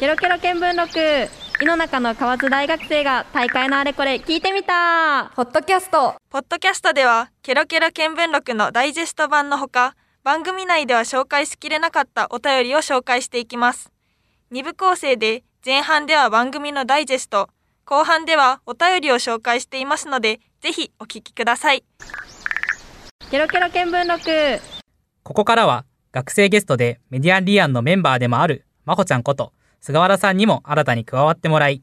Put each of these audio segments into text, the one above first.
ケロケロ見聞録。井の中の河津大学生が大会のあれこれ聞いてみた。ポッドキャスト。ポッドキャストではケロケロ見聞録のダイジェスト版のほか番組内では紹介しきれなかったお便りを紹介していきます。2部構成で前半では番組のダイジェスト後半ではお便りを紹介していますのでぜひお聞きください。ケロケロ見聞録。ここからは学生ゲストでメディアンリアンのメンバーでもあるまほちゃんこと菅原さんにも新たに加わってもらい、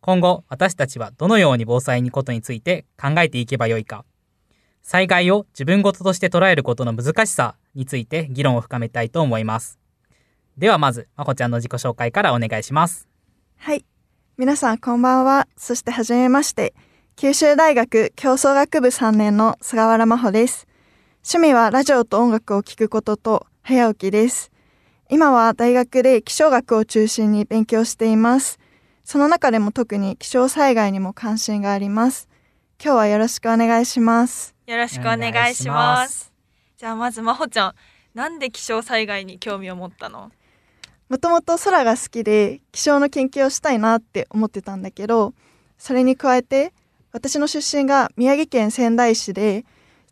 今後私たちはどのように防災にことについて考えていけばよいか、災害を自分事として捉えることの難しさについて議論を深めたいと思います。ではまず、まこちゃんの自己紹介からお願いします。はい。皆さんこんばんは。そしてはじめまして。九州大学競争学部3年の菅原真帆です。趣味はラジオと音楽を聴くことと早起きです。今は大学で気象学を中心に勉強しています。その中でも特に気象災害にも関心があります。今日はよろしくお願いします。よろしくお願いします。じゃあまずまほちゃん、なんで気象災害に興味を持ったの？もともと空が好きで気象の研究をしたいなって思ってたんだけど、それに加えて私の出身が宮城県仙台市で、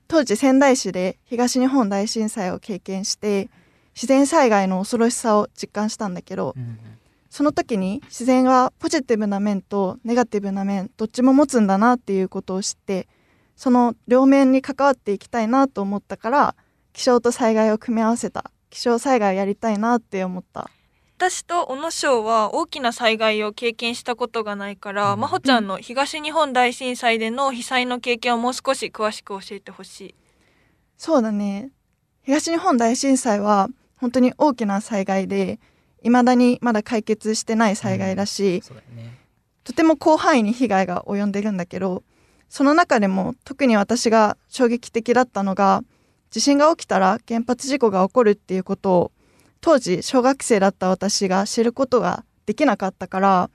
当時仙台市で東日本大震災を経験して、自然災害の恐ろしさを実感したんだけど、うん、その時に自然はポジティブな面とネガティブな面どっちも持つんだなっていうことを知ってその両面に関わっていきたいなと思ったから気象と災害を組み合わせた気象災害をやりたいなって思った。私と小野翔は大きな災害を経験したことがないから、うん、真帆ちゃんの東日本大震災での被災の経験をもう少し詳しく教えてほしい。そうだね。東日本大震災は本当に大きな災害でいまだにまだ解決してない災害だし、うんね、とても広範囲に被害が及んでるんだけどその中でも特に私が衝撃的だったのが地震が起きたら原発事故が起こるっていうことを当時小学生だった私が知ることができなかったから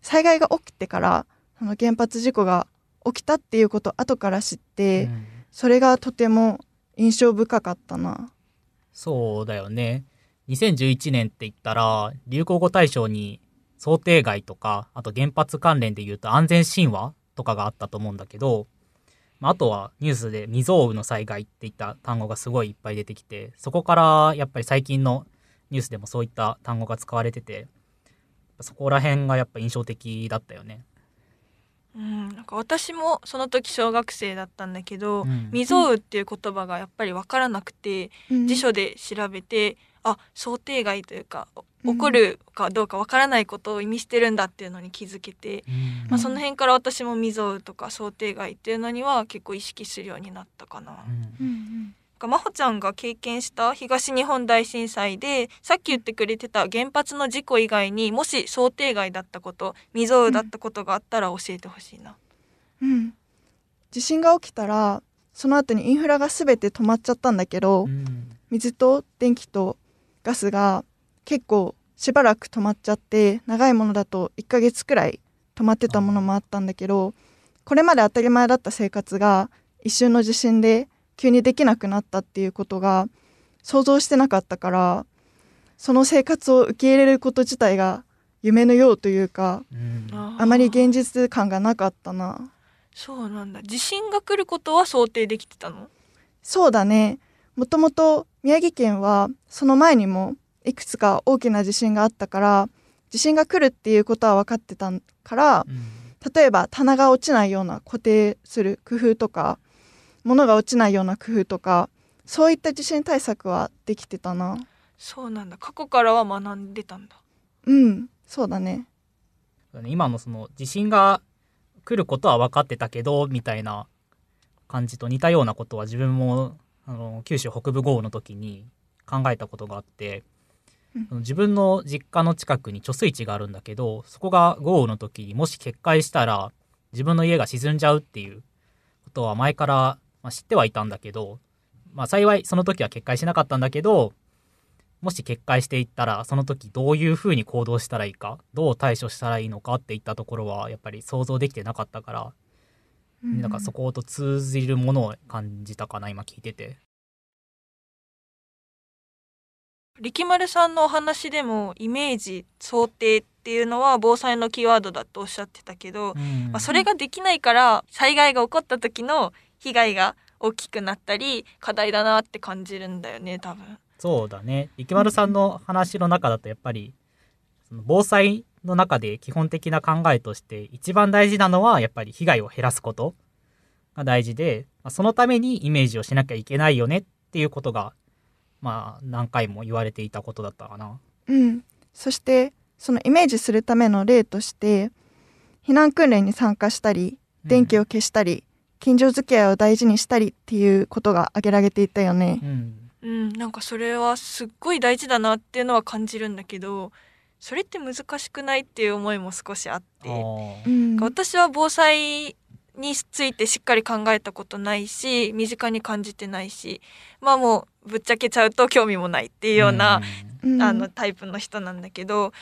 災害が起きてからその原発事故が起きたっていうことを後から知って、うん、それがとても印象深かったな。そうだよね。2011年って言ったら、流行語大賞に想定外とか、あと原発関連で言うと安全神話とかがあったと思うんだけど、あとはニュースで未曾有の災害っていった単語がすごいいっぱい出てきて、そこからやっぱり最近のニュースでもそういった単語が使われてて、そこら辺がやっぱ印象的だったよね。うん、なんか私もその時小学生だったんだけど、うん、未曾有っていう言葉がやっぱり分からなくて、うん、辞書で調べてあ想定外というか起こるかどうか分からないことを意味してるんだっていうのに気づけて、うん、まあ、その辺から私も未曾有とか想定外っていうのには結構意識するようになったかな。うん真帆ちゃんが経験した東日本大震災でさっき言ってくれてた原発の事故以外にもし想定外だったこと未曾有だったことがあったら教えてほしいな、うん、地震が起きたらその後にインフラが全て止まっちゃったんだけど、うん、水と電気とガスが結構しばらく止まっちゃって長いものだと1ヶ月くらい止まってたものもあったんだけどこれまで当たり前だった生活が一瞬の地震で急にできなくなったっていうことが想像してなかったからその生活を受け入れること自体が夢のようというか、うん、あまり現実感がなかったな。そうなんだ。地震が来ることは想定できてたの？そうだね。もともと宮城県はその前にもいくつか大きな地震があったから地震が来るっていうことは分かってたから、うん、例えば棚が落ちないような固定する工夫とか物が落ちないような工夫とかそういった地震対策はできてたな。そうなんだ。過去からは学んでたんだ。うん。そうだね。今のその地震が来ることは分かってたけどみたいな感じと似たようなことは自分もあの九州北部豪雨の時に考えたことがあって、うん、自分の実家の近くに貯水池があるんだけどそこが豪雨の時にもし決壊したら自分の家が沈んじゃうっていうことは前からまあ、知ってはいたんだけど、まあ、幸いその時は決壊しなかったんだけど、もし決壊していったら、その時どういうふうに行動したらいいか、どう対処したらいいのかっていったところは、やっぱり想像できてなかったから、うん、なんかそこと通じるものを感じたかな、今聞いてて。力丸さんのお話でもイメージ想定っていうのは防災のキーワードだとおっしゃってたけど、うん、まあ、それができないから災害が起こった時の被害が大きくなったり課題だなって感じるんだよね多分。そうだね力丸さんの話の中だとやっぱりその防災の中で基本的な考えとして一番大事なのはやっぱり被害を減らすことが大事でそのためにイメージをしなきゃいけないよねっていうことがまあ何回も言われていたことだったかな。うん、そしてそのイメージするための例として避難訓練に参加したり電気を消したり、うん、近所付き合いを大事にしたりっていうことが挙げられていたよね。うん、うん、なんかそれはすっごい大事だなっていうのは感じるんだけどそれって難しくないっていう思いも少しあって、うん、私は防災についてしっかり考えたことないし身近に感じてないしまあもうぶっちゃけちゃうと興味もないっていうような、うん、あのタイプの人なんだけどだ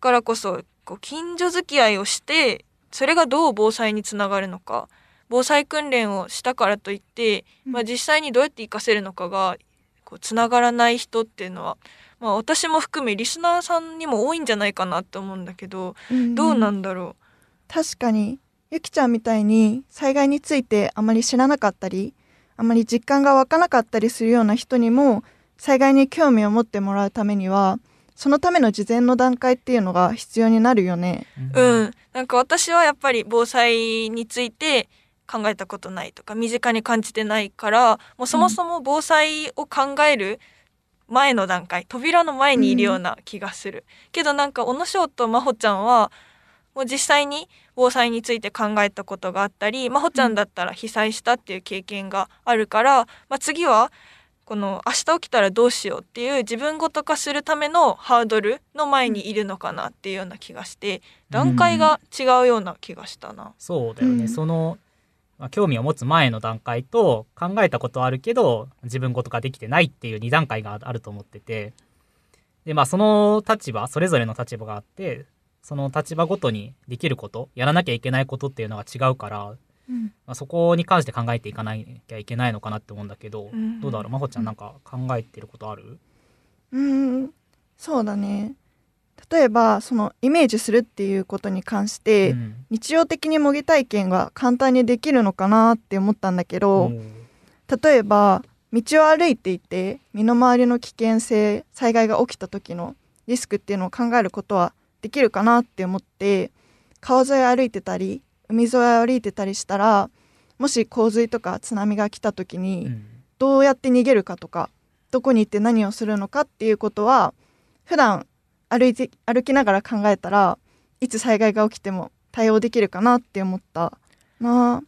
からこそこう近所付き合いをしてそれがどう防災につながるのか防災訓練をしたからといって、まあ、実際にどうやって活かせるのかがこうつながらない人っていうのは、まあ、私も含めリスナーさんにも多いんじゃないかなって思うんだけど、うん、どうなんだろう？確かにゆきちゃんみたいに災害についてあまり知らなかったりあまり実感が湧かなかったりするような人にも災害に興味を持ってもらうためにはそのための事前の段階っていうのが必要になるよね。うん、なんか私はやっぱり防災について考えたことないとか身近に感じてないからもうそもそも防災を考える前の段階、扉の前にいるような気がする、うん、けどなんか小野翔と真帆ちゃんはもう実際に防災について考えたことがあったり真帆ちゃんだったら被災したっていう経験があるから、まあ、次はこの明日起きたらどうしようっていう自分ごと化するためのハードルの前にいるのかなっていうような気がして段階が違うような気がしたな。うん、そうだよね、うん、そのまあ、興味を持つ前の段階と考えたことはあるけど自分ごとができてないっていう2段階があると思ってて。でまあその立場それぞれの立場があってその立場ごとにできることやらなきゃいけないことっていうのが違うから、うん、まあ、そこに関して考えていかなきゃいけないのかなって思うんだけど、うん、どうだろう？真帆ちゃんなんか考えてることある？うん。そうだね例えばそのイメージするっていうことに関して、うん、日常的に模擬体験が簡単にできるのかなって思ったんだけど、例えば道を歩いていて身の回りの危険性災害が起きた時のリスクっていうのを考えることはできるかなって思って川沿い歩いてたり海沿い歩いてたりしたらもし洪水とか津波が来た時にどうやって逃げるかとかどこに行って何をするのかっていうことは普段歩いて歩きながら考えたらいつ災害が起きても対応できるかなって思った。なあ。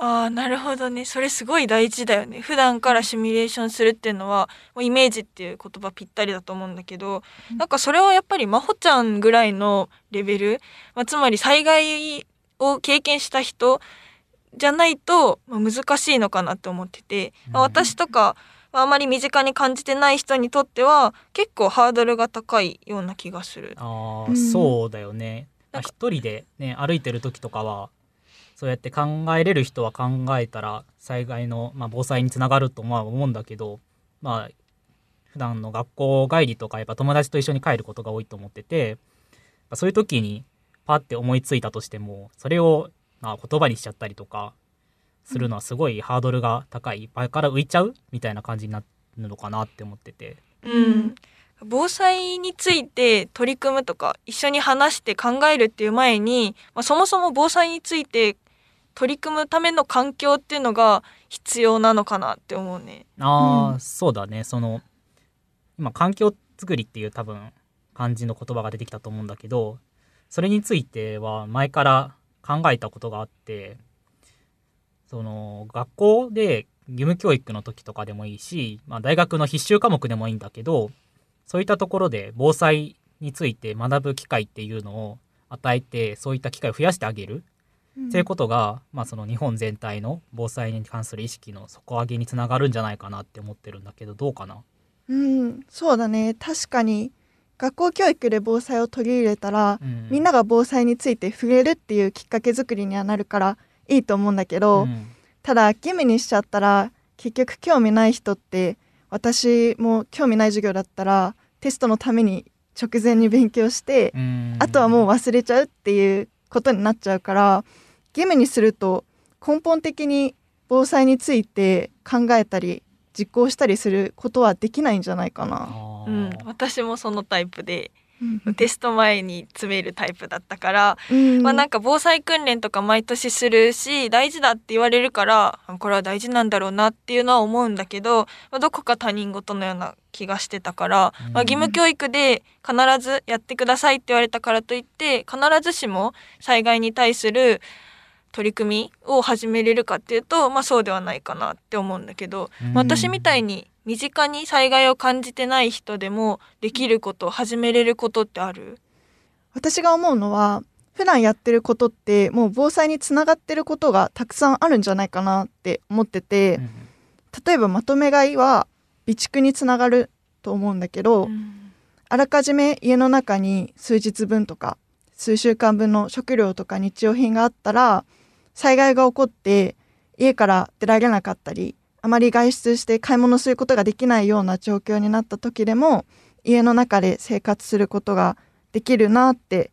あなるほどね。それすごい大事だよね。普段からシミュレーションするっていうのはもうイメージっていう言葉ぴったりだと思うんだけど、うん、なんかそれはやっぱり真帆ちゃんぐらいのレベル、まあ、つまり災害を経験した人じゃないと、まあ、難しいのかなって思ってて、まあ、私とか、あまり身近に感じてない人にとっては結構ハードルが高いような気がする。ああ、そうだよね。一人でね歩いてる時とかはそうやって考えれる人は考えたら災害の、まあ、防災につながるとは思うんだけどまあ普段の学校帰りとかやっぱ友達と一緒に帰ることが多いと思っててそういう時にパッて思いついたとしてもそれを、まあ、言葉にしちゃったりとかするのはすごいハードルが高い場から浮いちゃうみたいな感じになるのかなって思ってて。うん防災について取り組むとか一緒に話して考えるっていう前に、まあ、そもそも防災について取り組むための環境っていうのが必要なのかなって思うね。ああ、うん、そうだねその今環境づくりっていう多分漢字の言葉が出てきたと思うんだけどそれについては前から考えたことがあってその学校で義務教育の時とかでもいいし、まあ、大学の必修科目でもいいんだけどそういったところで防災について学ぶ機会っていうのを与えてそういった機会を増やしてあげる。っていうことが、まあ、その日本全体の防災に関する意識の底上げにつながるんじゃないかなって思ってるんだけどどうかな？うんそうだね。確かに学校教育で防災を取り入れたら、うん、みんなが防災について触れるっていうきっかけ作りにはなるからいいと思うんだけど、うん、ただ義務にしちゃったら結局興味ない人って私も興味ない授業だったらテストのために直前に勉強してあとはもう忘れちゃうっていうことになっちゃうから義務にすると根本的に防災について考えたり実行したりすることはできないんじゃないかな。うん、私もそのタイプでテスト前に詰めるタイプだったから、うん、まあなんか防災訓練とか毎年するし大事だって言われるからこれは大事なんだろうなっていうのは思うんだけど、まあ、どこか他人事のような気がしてたから、まあ、義務教育で必ずやってくださいって言われたからといって必ずしも災害に対する取り組みを始めれるかっていうと、まあ、そうではないかなって思うんだけど、まあ、私みたいに身近に災害を感じてない人でもできること始めれることってある？私が思うのは普段やってることってもう防災につながってることがたくさんあるんじゃないかなって思ってて、例えばまとめ買いは備蓄につながると思うんだけど、うん、あらかじめ家の中に数日分とか数週間分の食料とか日用品があったら災害が起こって家から出られなかったりあまり外出して買い物することができないような状況になった時でも家の中で生活することができるなって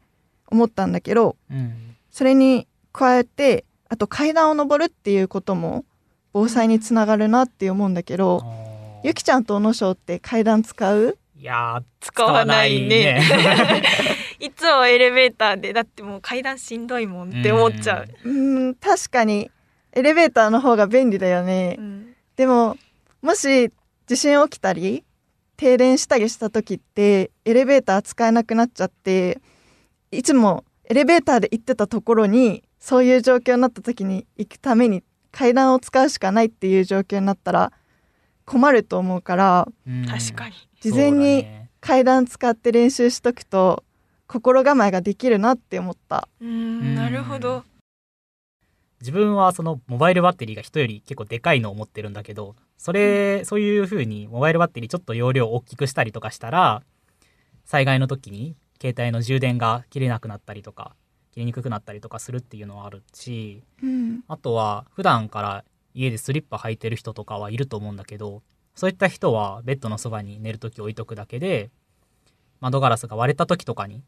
思ったんだけど、うん、それに加えてあと階段を上るっていうことも防災につながるなって思うんだけど、ゆきちゃんと小野翔って階段使う？いや使わないね。いつもエレベーターでだってもう階段しんどいもんって思っちゃう。うん確かにエレベーターの方が便利だよね。うんでももし地震起きたり停電したりした時ってエレベーター使えなくなっちゃっていつもエレベーターで行ってたところにそういう状況になった時に行くために階段を使うしかないっていう状況になったら困ると思うから確かに。事前に階段使って練習しとくと心構えができるなって思った。うんなるほど自分はそのモバイルバッテリーが人より結構でかいのを持ってるんだけどそれ、うん、そういう風にモバイルバッテリーちょっと容量を大きくしたりとかしたら災害の時に携帯の充電が切れなくなったりとか切りにくくなったりとかするっていうのはあるし、うん、あとは普段から家でスリッパ履いてる人とかはいると思うんだけどそういった人はベッドのそばに寝る時置いとくだけで窓ガラスが割れた時とかに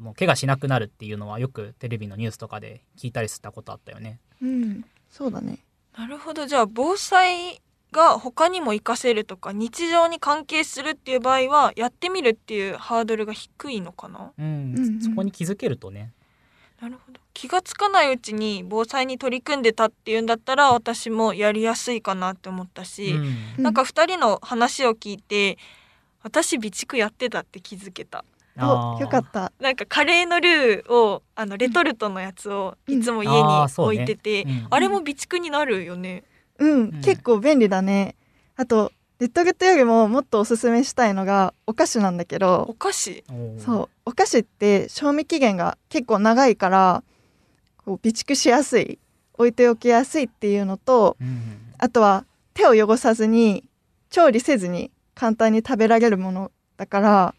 もう怪我しなくなるっていうのはよくテレビのニュースとかで聞いたりしたことあったよね。うん、そうだね。なるほど。じゃあ防災が他にも活かせるとか日常に関係するっていう場合はやってみるっていうハードルが低いのかな？うん、うん、そこに気づけるとね。なるほど。気がつかないうちに防災に取り組んでたっていうんだったら私もやりやすいかなって思ったし、うん、なんか2人の話を聞いて私備蓄やってたって気づけた。およかった。なんかカレーのルーをあのレトルトのやつをいつも家に置いてて、うん。あねうん、あれも備蓄になるよね。うん、うん、結構便利だね。あとレッドグッドよりももっとおすすめしたいのがお菓子なんだけど。お菓子？そう。お菓子って賞味期限が結構長いからこう備蓄しやすい置いておきやすいっていうのと、あとは手を汚さずに調理せずに簡単に食べられるものだから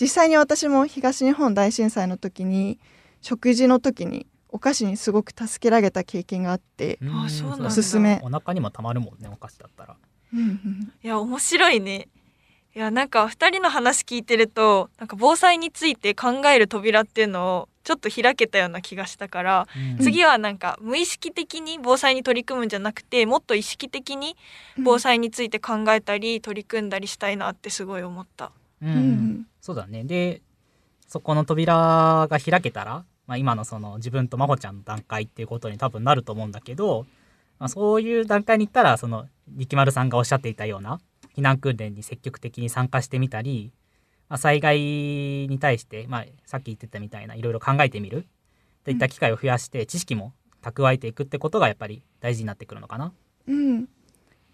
実際に私も東日本大震災の時に食事の時にお菓子にすごく助けられた経験があってあそうなんおすすめ。お腹にもたまるもんねお菓子だったら。いや面白いね。いやなんか2人の話聞いてるとなんか防災について考える扉っていうのをちょっと開けたような気がしたから、うん、次はなんか無意識的に防災に取り組むんじゃなくてもっと意識的に防災について考えたり取り組んだりしたいなってすごい思った。うん、うんそうだね。で、そこの扉が開けたら、まあ、今のその自分と真帆ちゃんの段階っていうことに多分なると思うんだけど、まあ、そういう段階に行ったらその力丸さんがおっしゃっていたような避難訓練に積極的に参加してみたり、まあ、災害に対して、まあ、さっき言ってたみたいないろいろ考えてみるといった機会を増やして知識も蓄えていくってことがやっぱり大事になってくるのかな。うん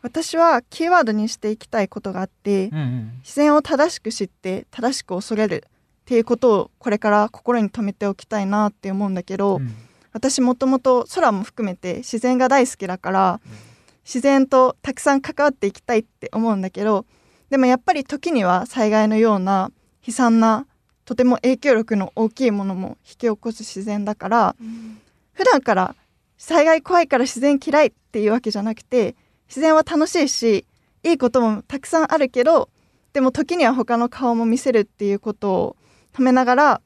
私はキーワードにしていきたいことがあって、うんうん、自然を正しく知って正しく恐れるっていうことをこれから心に留めておきたいなって思うんだけど、うん、私もともと空も含めて自然が大好きだから、うん、自然とたくさん関わっていきたいって思うんだけどでもやっぱり時には災害のような悲惨なとても影響力の大きいものも引き起こす自然だから、うん、普段から災害怖いから自然嫌いっていうわけじゃなくて自然は楽しいしいいこともたくさんあるけどでも時には他の顔も見せるっていうことを止めながら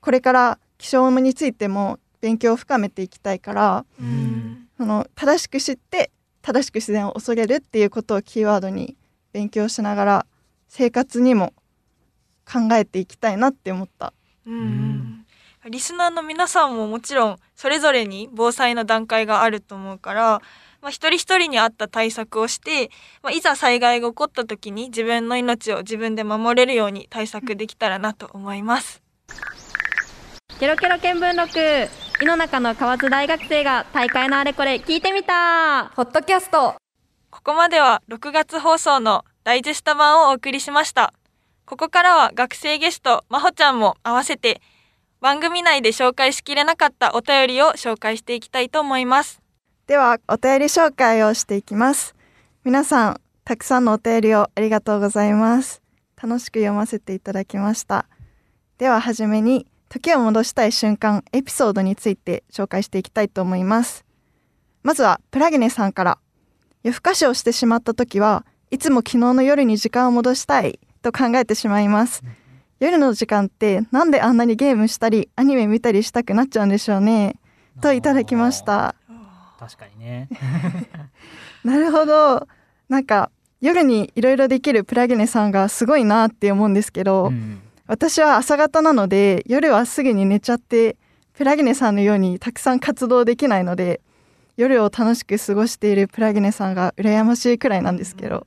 これから気象についても勉強を深めていきたいから、うん、その正しく知って正しく自然を恐れるっていうことをキーワードに勉強しながら生活にも考えていきたいなって思った。うんリスナーの皆さんももちろんそれぞれに防災の段階があると思うから、まあ、一人一人に合った対策をして、まあ、いざ災害が起こった時に自分の命を自分で守れるように対策できたらなと思います。ケロケロ見聞録。井の中の河津大学生が大会のあれこれ聞いてみた。ホットキャスト。ここまでは6月放送のダイジェスト版をお送りしました。ここからは学生ゲストまほちゃんも合わせて番組内で紹介しきれなかったお便りを紹介していきたいと思いますではお便り紹介をしていきます。皆さんたくさんのお便りをありがとうございます。楽しく読ませていただきました。でははじめに時を戻したい瞬間エピソードについて紹介していきたいと思います。まずはプラゲネさんから。夜更かしをしてしまった時はいつも昨日の夜に時間を戻したいと考えてしまいます。夜の時間ってなんであんなにゲームしたりアニメ見たりしたくなっちゃうんでしょうね。といただきました。確かにね。なるほど。なんか夜にいろいろできるプラゲネさんがすごいなって思うんですけど、うん。私は朝方なので夜はすぐに寝ちゃってプラギネさんのようにたくさん活動できないので夜を楽しく過ごしているプラギネさんが羨ましいくらいなんですけど、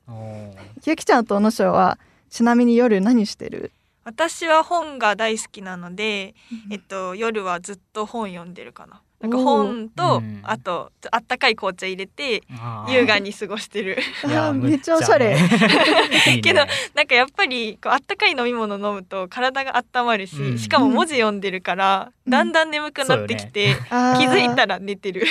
ゆきちゃんと小野翔はちなみに夜何してる？私は本が大好きなので、えっと、夜はずっと本読んでるかな。なんか本と、あとあったかい紅茶入れて優雅に過ごしてる。めっちゃおしゃれ。けどなんかやっぱりこうあったかい飲み物飲むと体が温まるし、うん、しかも文字読んだんから、うん、だんだん眠くなってきて、ね、気づいたら寝てる。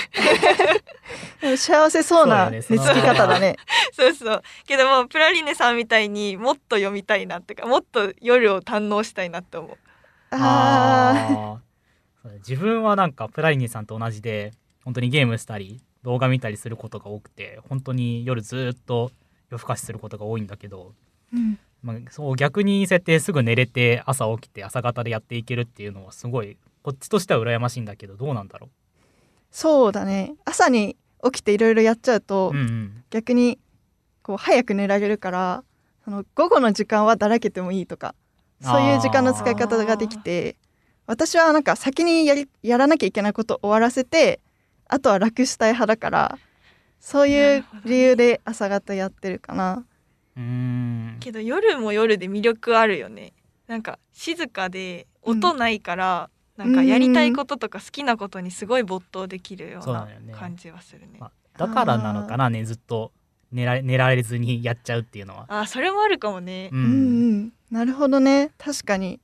幸せそうな寝つき方だね。そうそう。けどもプラリネさんみたいにもっと読みたいなってかもっと夜を堪能したいなって思う。ああ自分はなんかプラリニさんと同じで本当にゲームしたり動画見たりすることが多くて本当に夜ずっと夜更かしすることが多いんだけど、うん、まあ、そう逆に設定すぐ寝れて朝起きて朝方でやっていけるっていうのはすごいこっちとしては羨ましいんだけどどうなんだろう？そうだね。朝に起きていろいろやっちゃうと、うんうん、逆にこう早く寝られるからその午後の時間はだらけてもいいとかそういう時間の使い方ができて私はなんか先にやりやらなきゃいけないこと終わらせてあとは楽したい派だからそういう理由で朝方やってるかな。うんけど夜も夜で魅力あるよね。なんか静かで音ないから、うん、なんかやりたいこととか好きなことにすごい没頭できるような感じはするね。ねまあ、だからなのかなねずっと寝ら寝られずにやっちゃうっていうのは。あそれもあるかもね。うん、うん、なるほどね確かに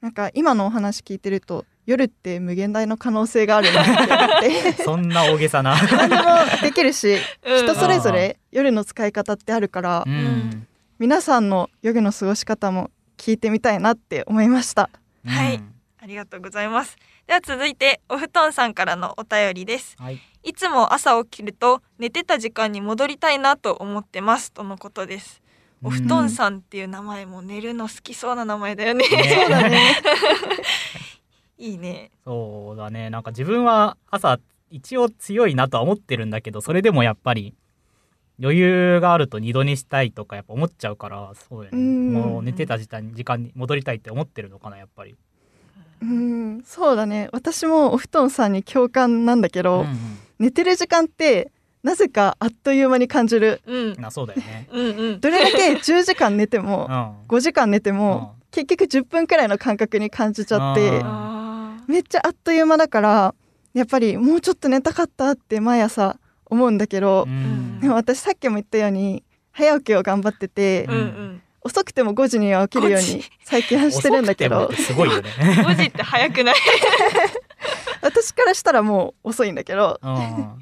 なんか今のお話聞いてると夜って無限大の可能性があるなって そんな大げさな。何でもできるし、人それぞれ夜の使い方ってあるから、うん、皆さんの夜の過ごし方も聞いてみたいなって思いました、うん、はい。ありがとうございます。では続いてお布団さんからのお便りです、はい、いつも朝起きると寝てた時間に戻りたいなと思ってますとのことですお布団さんっていう名前も寝るの好きそうな名前だよね。ね そうだね。いいね。そうだね。なんか自分は朝一応強いなとは思ってるんだけど、それでもやっぱり余裕があると二度寝したいとかやっぱ思っちゃうから、そうやね。もう寝てた時間時間に戻りたいって思ってるのかなやっぱり。うんそうだね私もお布団さんに共感なんだけど、うんうん、寝てる時間ってなぜかあっという間に感じる、うん、あそうだよね。うん、うん、どれだけ10時間寝ても、うん、5時間寝ても、うん、結局10分くらいの感覚に感じちゃってめっちゃあっという間だからやっぱりもうちょっと寝たかったって毎朝思うんだけど、うん、でも私さっきも言ったように早起きを頑張ってて、うんうん。遅くても5時には起きるように最近はしてるんだけどすごいよね。5時って早くない？私からしたらもう遅いんだけど。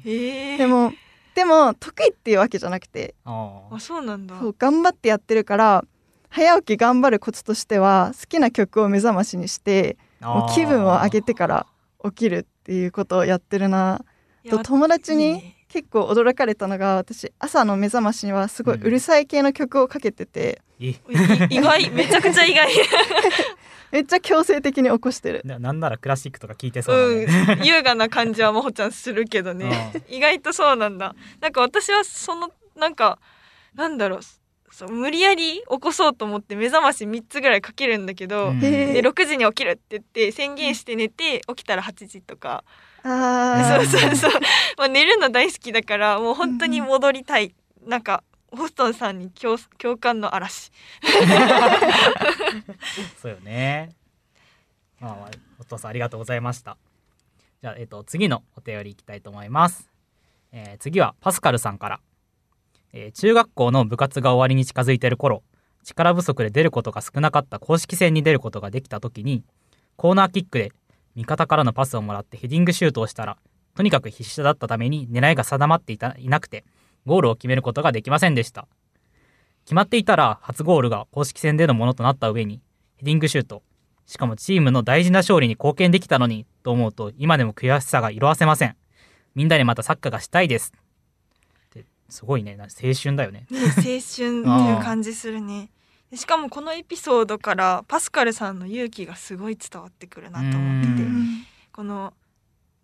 でもでも得意っていうわけじゃなくてあそうなんだ。そう頑張ってやってるから早起き頑張るコツとしては好きな曲を目覚ましにしてもう気分を上げてから起きるっていうことをやってるな。と友達に結構驚かれたのが私朝の目覚ましにはすごいうるさい系の曲をかけてて、い意外。めちゃくちゃ意外 めっちゃ強制的に起こしてる。ななんならクラシックとか聞いてそうね、ん。優雅な感じはまほちゃんするけどね。意外とそうなんだ。なんか私はそのなんかなんだろう。そう無理やり起こそうと思って目覚まし3つぐらいかけるんだけど、うん。へで6時に起きるって言って宣言して寝て起きたら8時とか、あそうそうそう、まあ、寝るの大好きだからもう本当に戻りたい、なんかホストンさんに共共感の嵐。そうよね。まあまあお父さんありがとうございました。じゃあ、えっと次のお便りいきたいと思います、えー次はパスカルさんから、えー中学校の部活が終わりに近づいてる頃力不足で出ることが少なかった公式戦に出ることができた時にコーナーキックで味方からのパスをもらってヘディングシュートをしたらとにかく必死だったために狙いが定まっていたいなくてゴールを決めることができませんでした。決まっていたら初ゴールが公式戦でのものとなった上にヘディングシュートしかもチームの大事な勝利に貢献できたのにと思うと今でも悔しさが色あせません。みんなでまたサッカーがしたいです。すごいね。な青春だよね。ね青春っていう感じするね。でしかもこのエピソードからパスカルさんの勇気がすごい伝わってくるなと思ってて。うん。この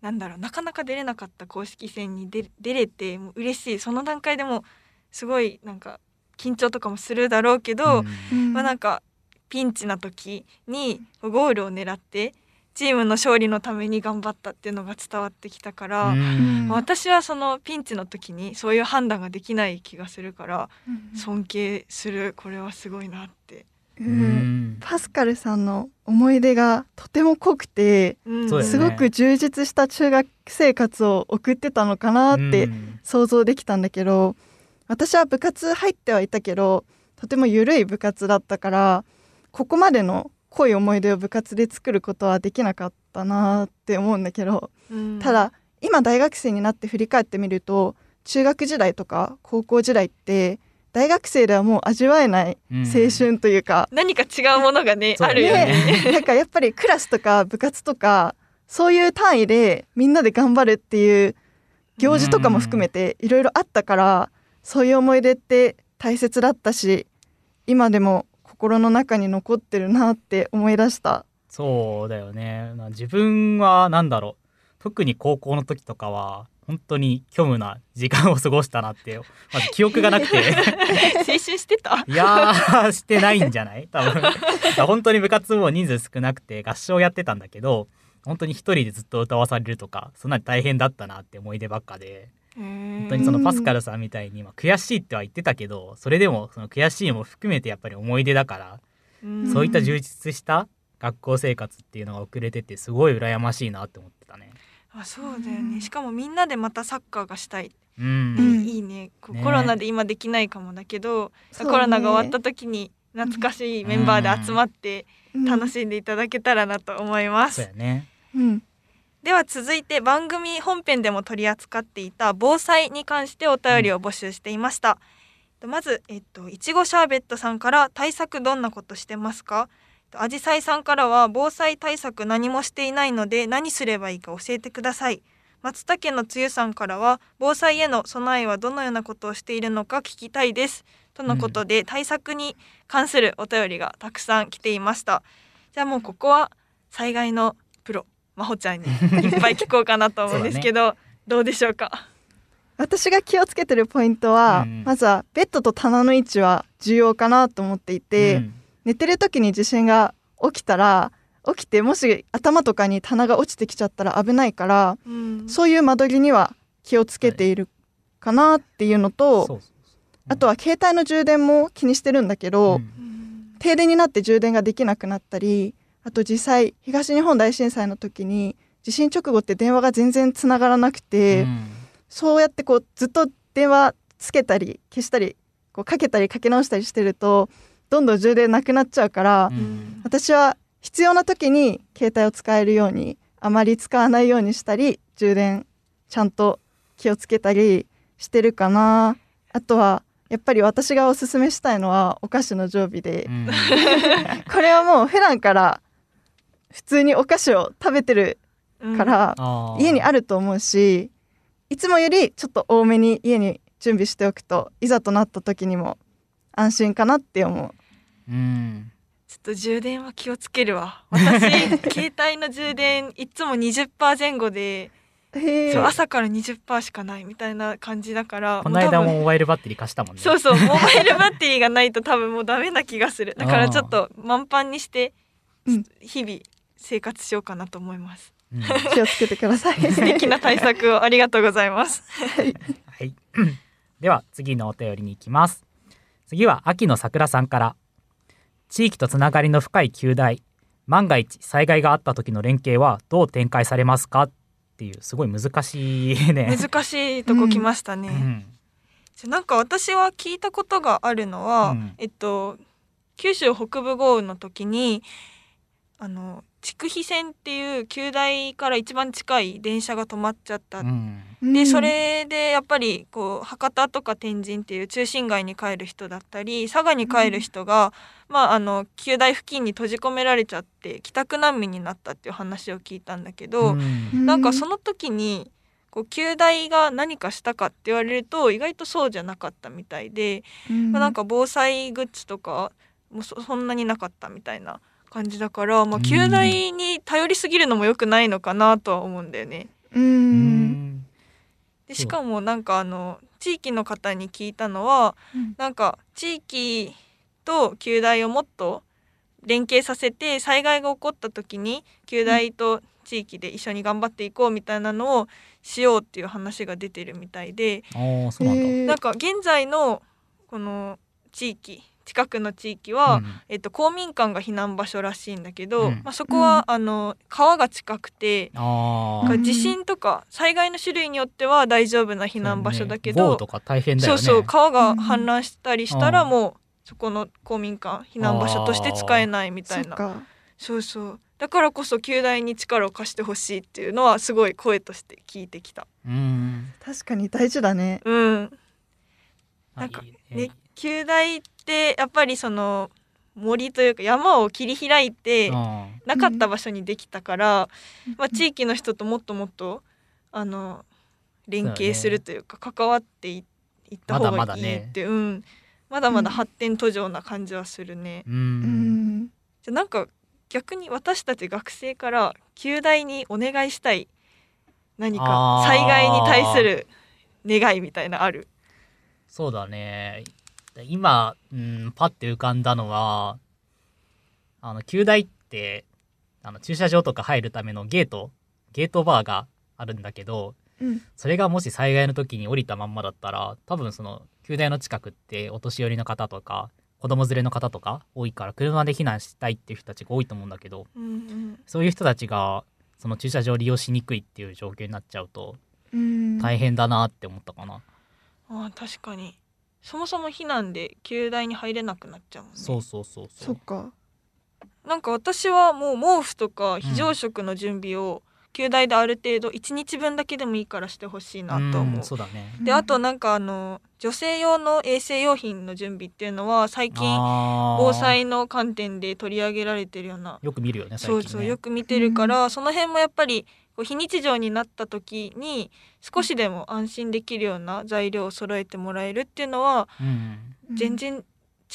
なんだろうなかなか出れなかった公式戦に出出れてもう嬉しい。その段階でもすごいなんか緊張とかもするだろうけど、うん。まあなんかピンチな時にゴールを狙ってチームの勝利のために頑張ったっていうのが伝わってきたから、うん。まあ私はそのピンチの時にそういう判断ができない気がするから尊敬する。これはすごいなって。ううん。んパスカルさんの思い出がとても濃くてうん。すごく充実した中学生活を送ってたのかなってうん。想像できたんだけど私は部活入ってはいたけどとても緩い部活だったからここまでの濃い思い出を部活で作ることはできなかったなって思うんだけどうん。ただ今大学生になって振り返ってみると中学時代とか高校時代って大学生ではもう味わえないうん。青春というか、何か違うものがねあるよね。ね。なんかやっぱりクラスとか部活とかそういう単位でみんなで頑張るっていう行事とかも含めていろいろあったからそういう思い出って大切だったし今でも心の中に残ってるなって思い出した。そうだよね。な自分はなんだろう。特に高校の時とかは本当に虚無な時間を過ごしたなってまず記憶がなくて。青春してた。いやーしてないんじゃない？多分。本当に部活も人数少なくて合唱やってたんだけど本当に一人でずっと歌わされるとかそんなに大変だったなって思い出ばっかで。本本当にそのパスカルさんみたいに、まあ、悔しいっては言ってたけどそれでもその悔しいも含めてやっぱり思い出だから、うん。そういった充実した学校生活っていうのが遅れててすごい羨ましいなって思ってたね。あそうだよね。しかもみんなでまたサッカーがしたい、うん、うんいいね。コロナで今できないかもだけど、ね。コロナが終わった時に懐かしいメンバーで集まって楽い、しんでいただけたらなと思います、そうやね。うん。では続いて番組本編でも取り扱っていた防災に関してお便りを募集していました、まずえっといちごシャーベットさんから対策どんなことしてますか？あじさいさんからは防災対策何もしていないので何すればいいか教えてください。松茸のつゆさんからは防災への備えはどのようなことをしているのか聞きたいです。とのことで、対策に関するお便りがたくさん来ていました。じゃあもうここは災害のプロまほちゃんに いっぱい聞こうかなと思うんですけど、どうでしょうか？私が気をつけてるポイントは、うん。まずはベッドと棚の位置は重要かなと思っていて、うん寝てる時に地震が起きたら起きてもし頭とかに棚が落ちてきちゃったら危ないからうん。そういう間取りには気をつけているかなっていうのと、あとは携帯の充電も気にしてるんだけど、うん。うん停電になって充電ができなくなったりあと実際東日本大震災の時に地震直後って電話が全然つながらなくて、うん。そうやってこうずっと電話つけたり消したりこうかけたりかけ直したりしてるとどんどん充電なくなっちゃうから、うん。私は必要な時に携帯を使えるようにあまり使わないようにしたり充電ちゃんと気をつけたりしてるかな。あとはやっぱり私がおすすめしたいのはお菓子の常備で。う、ん。これはもう普段から普通にお菓子を食べてるうん。から、家にあると思うしいつもよりちょっと多めに家に準備しておくといざとなった時にも安心かなって思う。うん。ちょっと充電は気をつけるわ。私 携帯の充電いつも20%前後でへそう朝から20%しかないみたいな感じだからこの間もモバイルバッテリー貸したもんね。そうそうモバイルバッテリーがないと多分もうダメな気がする。だからちょっと満帆にしてうん。日々生活しようかなと思います。うん。気をつけてください。素敵な対策をありがとうございます。はい。では次のお便りに行きます。次は秋の桜さんから。地域とつながりの深い旧大。万が一災害があった時の連携はどう展開されますかっていうすごい難しいね。難しいとこ来ましたね、うん。じゃなんか私は聞いたことがあるのは、うん。えっと九州北部豪雨の時にあの筑肥線っていう旧大から一番近い電車が止まっちゃった、うんでそれでやっぱりこう博多とか天神っていう中心街に帰る人だったり佐賀に帰る人が、まああの旧大付近に閉じ込められちゃって帰宅難民になったっていう話を聞いたんだけど、うん。なんかその時にこう旧大が何かしたかって言われると意外とそうじゃなかったみたいで、うん。まあ、なんか防災グッズとかもそそんなになかったみたいな感じだから、まあ、うん。旧大に頼りすぎるのも良くないのかなとは思うんだよね。ううんんでしかもなんかあの地域の方に聞いたのは、うん。なんか地域と旧大をもっと連携させて災害が起こった時に旧大と地域で一緒に頑張っていこうみたいなのをしようっていう話が出てるみたいで、なんか現在のこの地域近くの地域は、うん。えっと、公民館が避難場所らしいんだけど、うん。まあ、そこは、あの川が近くてあー。なんか地震とか災害の種類によっては大丈夫な避難場所だけど、そうね。ね。そうそう川が氾濫したりしたらうん。もうそこの公民館避難場所として使えないみたいな。そうそう。だからこそ旧大に力を貸してほしいっていうのはすごい声として聞いてきた。うん。確かに大事だね。うん、あなんかいいね旧大ってやっぱりその森というか山を切り開いてうんなかった場所にできたから、まあ、地域の人ともっともっとあの連携するというか関わっていいった方がいいまだまだねってうんまだまだ発展途上な感じはするね。う。うんん。じゃあなんか逆に私たち学生から旧大にお願いしたい何か災害に対する願いみたいなある？そうだね。今、うん、パッて浮かんだのは、あの、旧大って、あの、駐車場とか入るためのゲート、ゲートバーがあるんだけど、うん。それがもし災害の時に降りたまんまだったら、多分その、旧大の近くってお年寄りの方とか、子供連れの方とか多いから、車で避難したいっていう人たちが多いと思うんだけど、うんうんそういう人たちが、その駐車場を利用しにくいっていう状況になっちゃうと、うん。大変だなって思ったかな。あー確かにそもそも避難で旧大に入れなくなっちゃうもんねそうそうそうそ。そうっか。なんか私はもう毛布とか非常食の準備を旧大である程度1日分だけでもいいからしてほしいなと思んう。そうだね。であとなんかあの女性用の衛生用品の準備っていうのは最近防災の観点で取り上げられてるようなよく見るよね最近ねそうそうよく見てるから、その辺もやっぱりこう非日常になった時に少しでも安心できるような材料を揃えてもらえるっていうのはうん、全然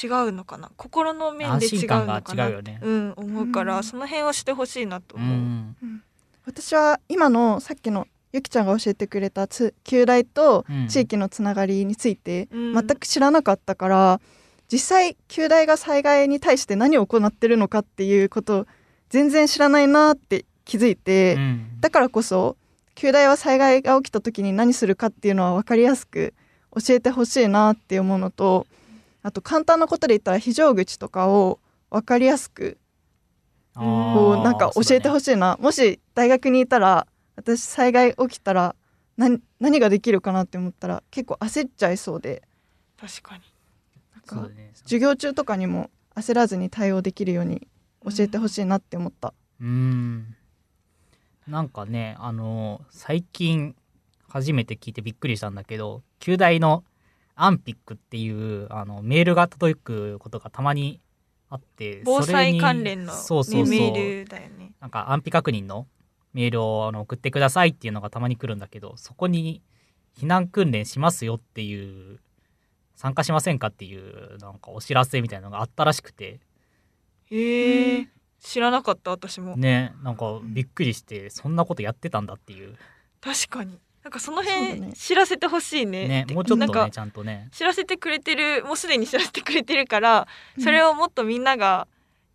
違うのかな？心の面で安違うのかな違うよね。うん思うから、うん。その辺をしてほしいなとう。思う。ん。私は今のさっきのゆきちゃんが教えてくれたつ旧大とうん。地域のつながりについてうん。全く知らなかったから、実際旧大が災害に対して何を行ってるのかっていうことを全然知らないなって気づいて、うんだからこそ旧大は災害が起きた時に何するかっていうのは分かりやすく教えてほしいなって思うのとあと簡単なことで言ったら非常口とかを分かりやすくこうなんか教えてほしい。な、もし大学にいたら私災害起きたら何何ができるかなって思ったら結構焦っちゃいそうで確かになんか。授業中とかにも焦らずに対応できるように教えてほしいなって思った。うん。なんかねあの最近初めて聞いてびっくりしたんだけど旧大のアンピックっていうあのメールが届くことがたまにあって防災関連の、ね、そうそうそう。メールだよね。なんか安否確認のメールをあの送ってくださいっていうのがたまに来るんだけどそこに避難訓練しますよっていう参加しませんかっていうなんかお知らせみたいなのがあったらしくて。へえ知らなかった私も。ねなんかびっくりしてそんなことやってたんだっていう。確かに。なんかその辺ね。知らせてほしいね。ねもうちょっとねちゃんとね。知らせてくれてるもうすでに知らせてくれてるからそれをもっとみんなが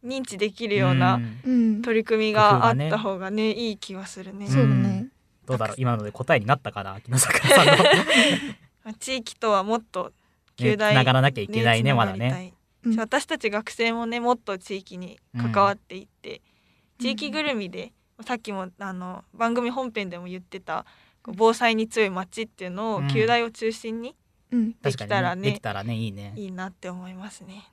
認知できるようなんうん。取り組みがあった方がねいい気はするね。んそうだね。どうだろう今ので答えになったかな木下さんの、ね、地域とはもっとつ旧大ながらなきゃいけないねまだねうん。私たち学生もねもっと地域に関わっていって、地域ぐるみで、さっきもあの番組本編でも言ってた防災に強い街っていうのうん。を旧大を中心にうん。できたらねできたらねいいね。いいなって思いますね。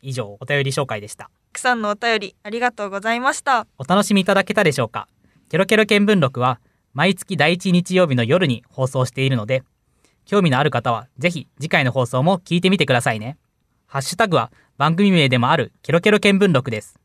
以上お便り紹介でした。たくさんのお便りありがとうございました。お楽しみいただけたでしょうか？ケロケロ見聞録は毎月第1日曜日の夜に放送しているので興味のある方はぜひ次回の放送も聞いてみてくださいねハッシュタグは番組名でもあるケロケロ見聞録です。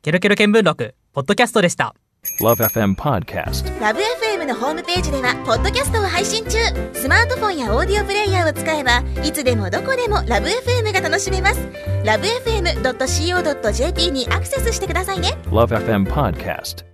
ケロケロ見聞録ポッドキャストでした。Love FM Podcast. ラブ f m のホームページではポッドキャストを配信中。スマートフォンやオーディオプレイヤーを使えばいつでもどこでもラブ f m が楽しめます。ラブ FM.co.jp にアクセスしてくださいね。Love FM Podcast.